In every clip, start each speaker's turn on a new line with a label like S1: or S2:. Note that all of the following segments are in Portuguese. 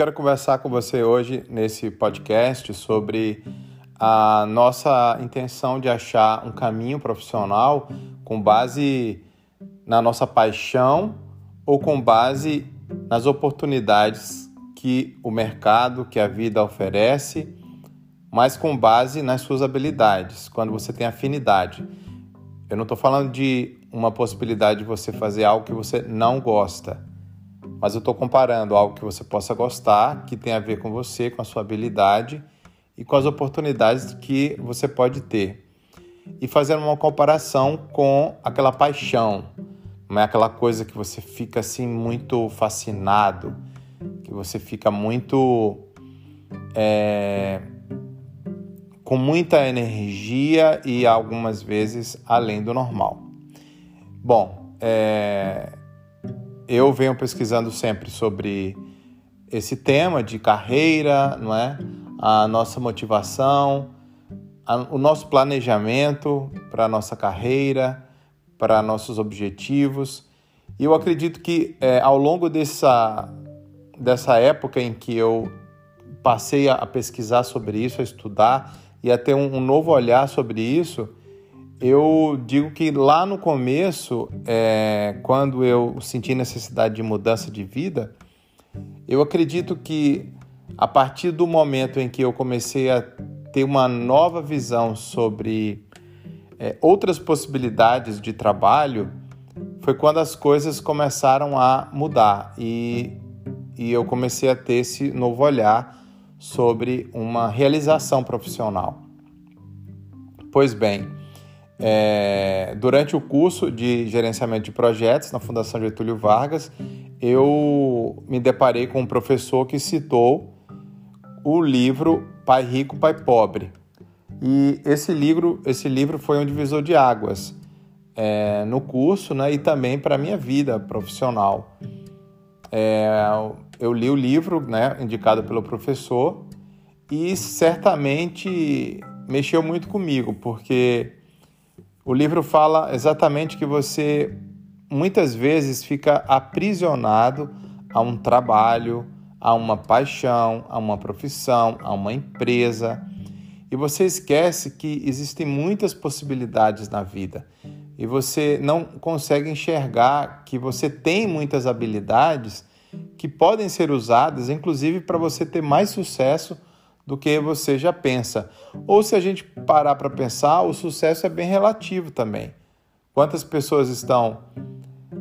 S1: quero conversar com você hoje nesse podcast sobre a nossa intenção de achar um caminho profissional com base na nossa paixão ou com base nas oportunidades que o mercado, que a vida oferece, mas com base nas suas habilidades, quando você tem afinidade. Eu não estou falando de uma possibilidade de você fazer algo que você não gosta mas eu estou comparando algo que você possa gostar, que tem a ver com você, com a sua habilidade e com as oportunidades que você pode ter. E fazendo uma comparação com aquela paixão, não é aquela coisa que você fica assim muito fascinado, que você fica muito. É, com muita energia e algumas vezes além do normal. Bom, é, eu venho pesquisando sempre sobre esse tema de carreira, não é? A nossa motivação, a, o nosso planejamento para a nossa carreira, para nossos objetivos. E eu acredito que é, ao longo dessa, dessa época em que eu passei a, pesquisar sobre isso, a estudar e a ter um, um novo olhar sobre isso, eu digo que lá no começo, é, quando eu senti necessidade de mudança de vida, eu acredito que a partir do momento em que eu comecei a ter uma nova visão sobre é, outras possibilidades de trabalho, foi quando as coisas começaram a mudar e, e eu comecei a ter esse novo olhar sobre uma realização profissional. Pois bem, é, durante o curso de gerenciamento de projetos na Fundação Getúlio Vargas, eu me deparei com um professor que citou o livro Pai Rico, Pai Pobre. E esse livro, esse livro foi um divisor de águas é, no curso né, e também para a minha vida profissional. É, eu li o livro né, indicado pelo professor e certamente mexeu muito comigo, porque o livro fala exatamente que você muitas vezes fica aprisionado a um trabalho, a uma paixão, a uma profissão, a uma empresa. E você esquece que existem muitas possibilidades na vida. E você não consegue enxergar que você tem muitas habilidades que podem ser usadas, inclusive para você ter mais sucesso do que você já pensa. Ou se a gente parar para pensar, o sucesso é bem relativo também. Quantas pessoas estão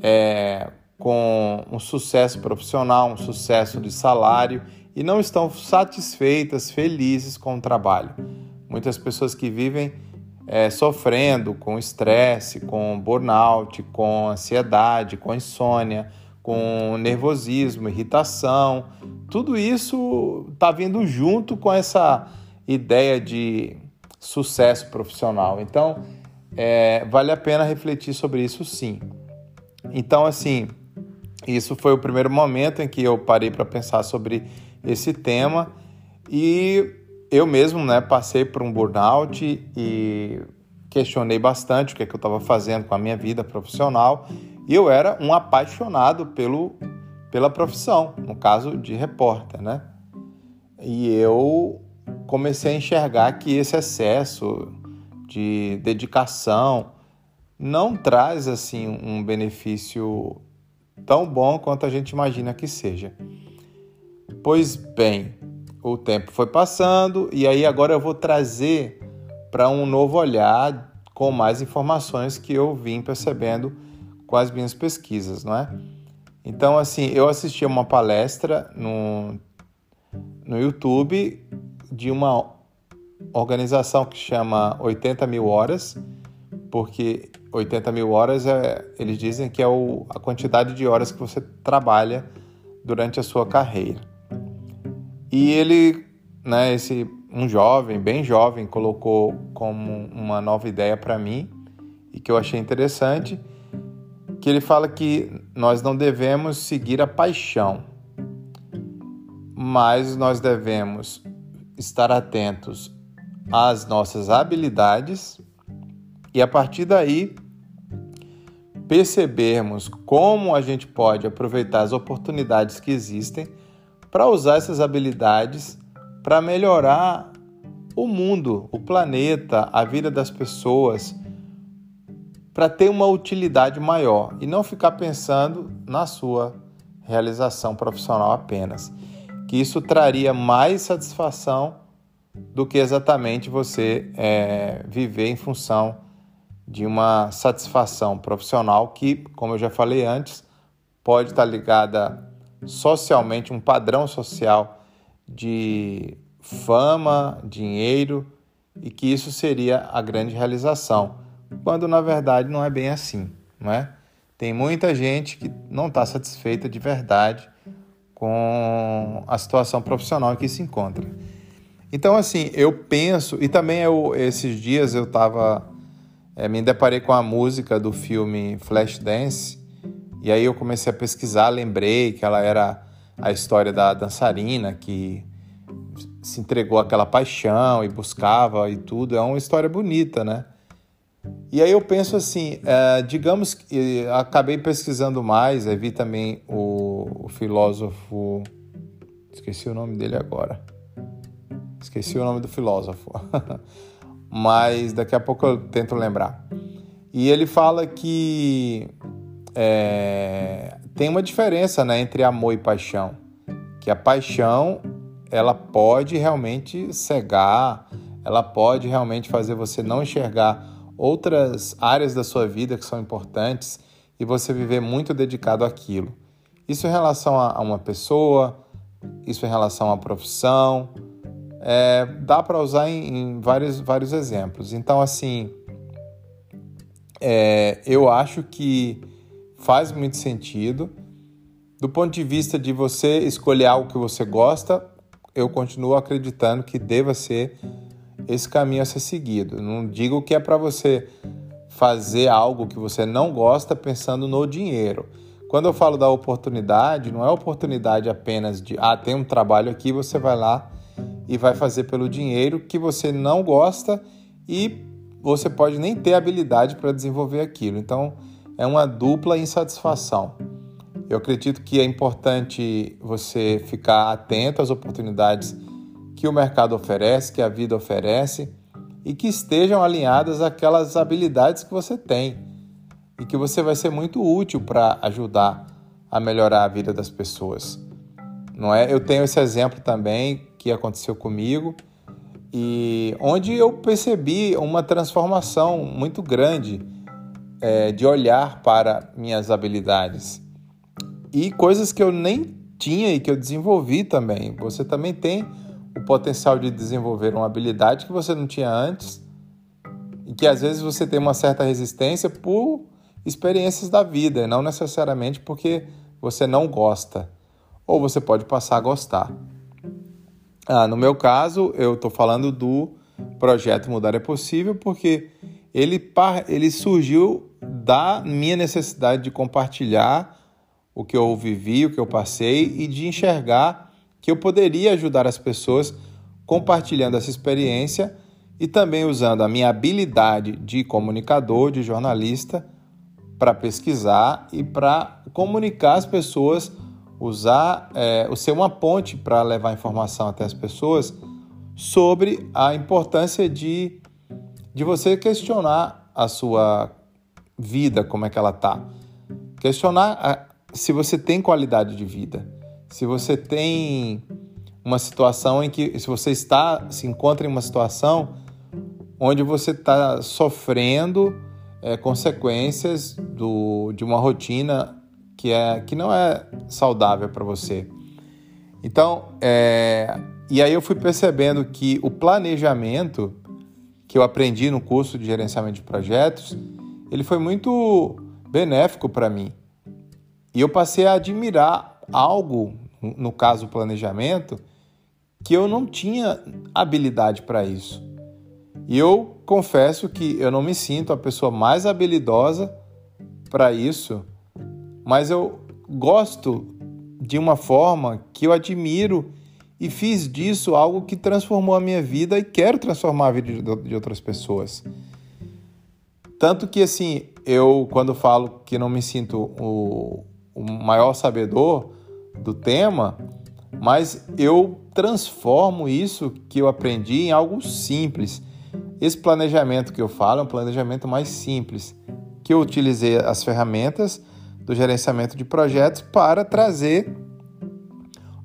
S1: é, com um sucesso profissional, um sucesso de salário e não estão satisfeitas, felizes com o trabalho? Muitas pessoas que vivem é, sofrendo com estresse, com burnout, com ansiedade, com insônia, com nervosismo, irritação, tudo isso está vindo junto com essa ideia de sucesso profissional. Então, é, vale a pena refletir sobre isso sim. Então, assim, isso foi o primeiro momento em que eu parei para pensar sobre esse tema e eu mesmo né, passei por um burnout e questionei bastante o que, é que eu estava fazendo com a minha vida profissional e eu era um apaixonado pelo pela profissão, no caso de repórter, né? E eu comecei a enxergar que esse excesso de dedicação não traz assim um benefício tão bom quanto a gente imagina que seja. Pois bem, o tempo foi passando e aí agora eu vou trazer para um novo olhar com mais informações que eu vim percebendo com as minhas pesquisas, não é? Então, assim, eu assisti uma palestra no, no YouTube de uma organização que chama 80 mil horas, porque 80 mil horas é, eles dizem que é o, a quantidade de horas que você trabalha durante a sua carreira. E ele, né, esse um jovem, bem jovem, colocou como uma nova ideia para mim e que eu achei interessante que ele fala que nós não devemos seguir a paixão, mas nós devemos estar atentos às nossas habilidades e a partir daí percebermos como a gente pode aproveitar as oportunidades que existem para usar essas habilidades para melhorar o mundo, o planeta, a vida das pessoas, para ter uma utilidade maior e não ficar pensando na sua realização profissional apenas. Que isso traria mais satisfação do que exatamente você é, viver em função de uma satisfação profissional que, como eu já falei antes, pode estar ligada socialmente, um padrão social de fama, dinheiro e que isso seria a grande realização, quando na verdade não é bem assim, não é? Tem muita gente que não está satisfeita de verdade com a situação profissional que se encontra. Então, assim, eu penso, e também eu, esses dias eu estava, é, me deparei com a música do filme Flashdance, e aí eu comecei a pesquisar, lembrei que ela era a história da dançarina que se entregou àquela paixão e buscava e tudo. É uma história bonita, né? E aí eu penso assim, é, digamos que acabei pesquisando mais, vi também o, o, filósofo, esqueci o nome dele agora, esqueci o nome do filósofo, mas daqui a pouco eu tento lembrar. E ele fala que é, tem uma diferença né, entre amor e paixão, que a paixão ela pode realmente cegar, ela pode realmente fazer você não enxergar outras áreas da sua vida que são importantes e você viver muito dedicado àquilo. Isso em relação a uma pessoa, isso em relação à profissão, é, dá para usar em, em, vários, vários exemplos. Então, assim, é, eu acho que faz muito sentido. Do ponto de vista de você escolher algo que você gosta, eu continuo acreditando que deva ser esse caminho a ser seguido. Não digo que é para você fazer algo que você não gosta pensando no dinheiro. Quando eu falo da oportunidade, não é oportunidade apenas de ah, tem um trabalho aqui, você vai lá e vai fazer pelo dinheiro que você não gosta e você pode nem ter habilidade para desenvolver aquilo. Então, é uma dupla insatisfação. Eu acredito que é importante você ficar atento às oportunidades que o mercado oferece, que a vida oferece e que estejam alinhadas àquelas habilidades que você tem e que você vai ser muito útil para ajudar a melhorar a vida das pessoas. Não é? Eu tenho esse exemplo também que aconteceu comigo e onde eu percebi uma transformação muito grande é, de olhar para minhas habilidades e coisas que eu nem tinha e que eu desenvolvi também. Você também tem o potencial de desenvolver uma habilidade que você não tinha antes e que às vezes você tem uma certa resistência por experiências da vida, não necessariamente porque você não gosta, ou você pode passar a gostar. Ah, no meu caso, eu estou falando do projeto Mudar é Possível porque ele, ele surgiu da minha necessidade de compartilhar o que eu vivi, o que eu passei e de enxergar que eu poderia ajudar as pessoas compartilhando essa experiência e também usando a minha habilidade de comunicador, de jornalista, para pesquisar e para comunicar as pessoas, usar é, ser uma ponte para levar informação até as pessoas sobre a importância de, de você questionar a sua vida, como é que ela está. Questionar se você tem qualidade de vida, se você tem uma situação em que, se você está, se encontra em uma situação onde você está sofrendo é, consequências do, de uma rotina que, é, que não é saudável para você. Então, é, e aí eu fui percebendo que o planejamento que eu aprendi no curso de gerenciamento de projetos, ele foi muito benéfico para mim. E eu passei a admirar algo, no caso planejamento, que eu não tinha habilidade para isso. E eu confesso que eu não me sinto a pessoa mais habilidosa para isso, mas eu gosto de uma forma que eu admiro e fiz disso algo que transformou a minha vida e quero transformar a vida de outras pessoas. Tanto que, assim, eu, quando falo que não me sinto o, o maior sabedor do tema, mas eu transformo isso que eu aprendi em algo simples. Esse planejamento que eu falo é um planejamento mais simples, que eu utilizei as ferramentas do gerenciamento de projetos para trazer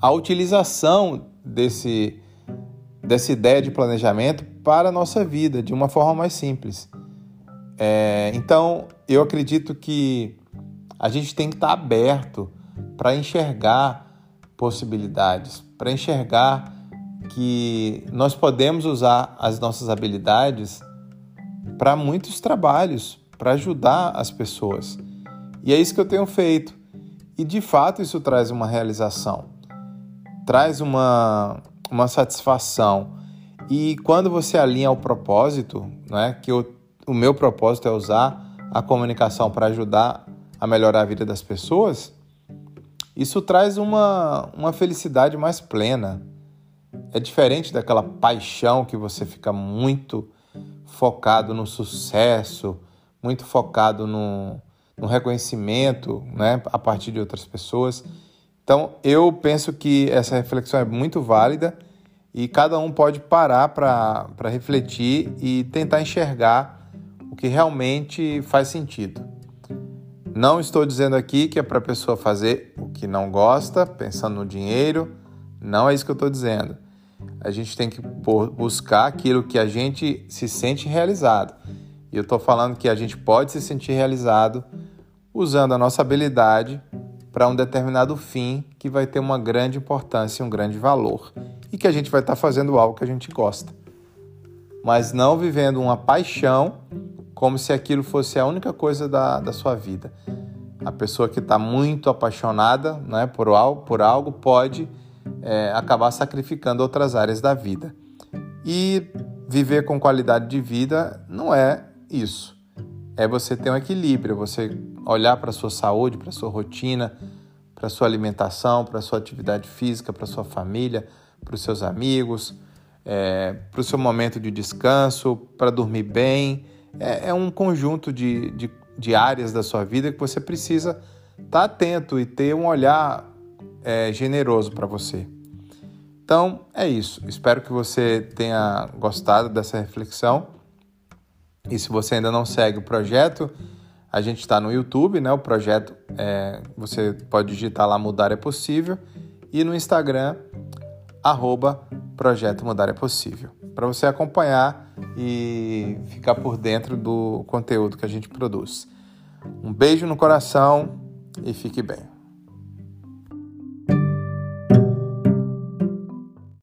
S1: a utilização desse, dessa ideia de planejamento para a nossa vida de uma forma mais simples. É, então, eu acredito que a gente tem que estar aberto para enxergar possibilidades, para enxergar que nós podemos usar as nossas habilidades para muitos trabalhos, para ajudar as pessoas. E é isso que eu tenho feito. E de fato isso traz uma realização, traz uma, uma satisfação. E quando você alinha o propósito, né, que eu, o meu propósito é usar a comunicação para ajudar a melhorar a vida das pessoas, isso traz uma, uma felicidade mais plena. É diferente daquela paixão que você fica muito focado no sucesso, muito focado no, no reconhecimento né, a partir de outras pessoas. Então, eu penso que essa reflexão é muito válida e cada um pode parar para refletir e tentar enxergar o que realmente faz sentido. Não estou dizendo aqui que é para a pessoa fazer que não gosta, pensando no dinheiro. Não é isso que eu estou dizendo. A gente tem que buscar aquilo que a gente se sente realizado. E eu estou falando que a gente pode se sentir realizado usando a nossa habilidade para um determinado fim que vai ter uma grande importância um grande valor. E que a gente vai estar tá fazendo algo que a gente gosta. Mas não vivendo uma paixão como se aquilo fosse a única coisa da, da sua vida. A pessoa que está muito apaixonada né, por, algo, por algo pode é, acabar sacrificando outras áreas da vida. E viver com qualidade de vida não é isso. É você ter um equilíbrio, você olhar para a sua saúde, para a sua rotina, para a sua alimentação, para a sua atividade física, para a sua família, para os seus amigos, é, para o seu momento de descanso, para dormir bem. É, é um conjunto de, de de áreas da sua vida que você precisa estar tá atento e ter um olhar é, generoso para você. Então é isso. Espero que você tenha gostado dessa reflexão. E se você ainda não segue o projeto, a gente está no YouTube, né? O projeto é, você pode digitar lá Mudar é Possível e no Instagram arroba Projeto Mudar é Possível para você acompanhar e ficar por dentro do conteúdo que a gente produz. Um beijo no coração e fique bem.